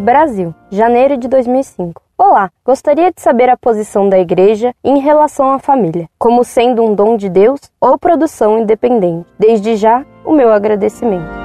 Brasil, janeiro de 2005. Olá, gostaria de saber a posição da Igreja em relação à família, como sendo um dom de Deus ou produção independente. Desde já, o meu agradecimento.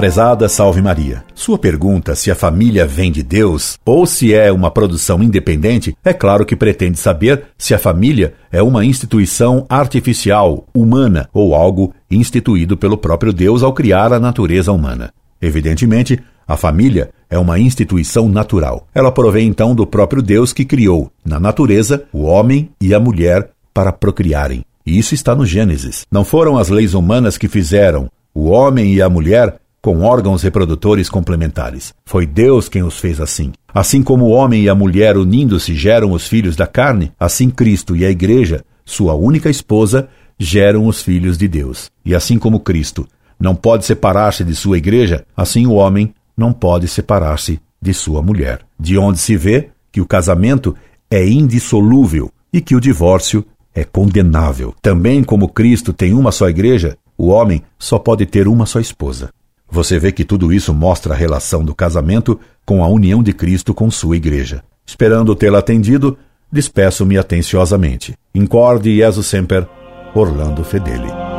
Prezada Salve Maria, sua pergunta se a família vem de Deus ou se é uma produção independente, é claro que pretende saber se a família é uma instituição artificial, humana ou algo instituído pelo próprio Deus ao criar a natureza humana. Evidentemente, a família é uma instituição natural. Ela provém então do próprio Deus que criou, na natureza, o homem e a mulher para procriarem. E isso está no Gênesis. Não foram as leis humanas que fizeram o homem e a mulher com órgãos reprodutores complementares. Foi Deus quem os fez assim. Assim como o homem e a mulher unindo-se geram os filhos da carne, assim Cristo e a Igreja, sua única esposa, geram os filhos de Deus. E assim como Cristo não pode separar-se de sua Igreja, assim o homem não pode separar-se de sua mulher. De onde se vê que o casamento é indissolúvel e que o divórcio é condenável. Também como Cristo tem uma só igreja, o homem só pode ter uma só esposa. Você vê que tudo isso mostra a relação do casamento com a união de Cristo com sua igreja. Esperando tê-la atendido, despeço-me atenciosamente. Incorde Jesus Semper, Orlando Fedeli.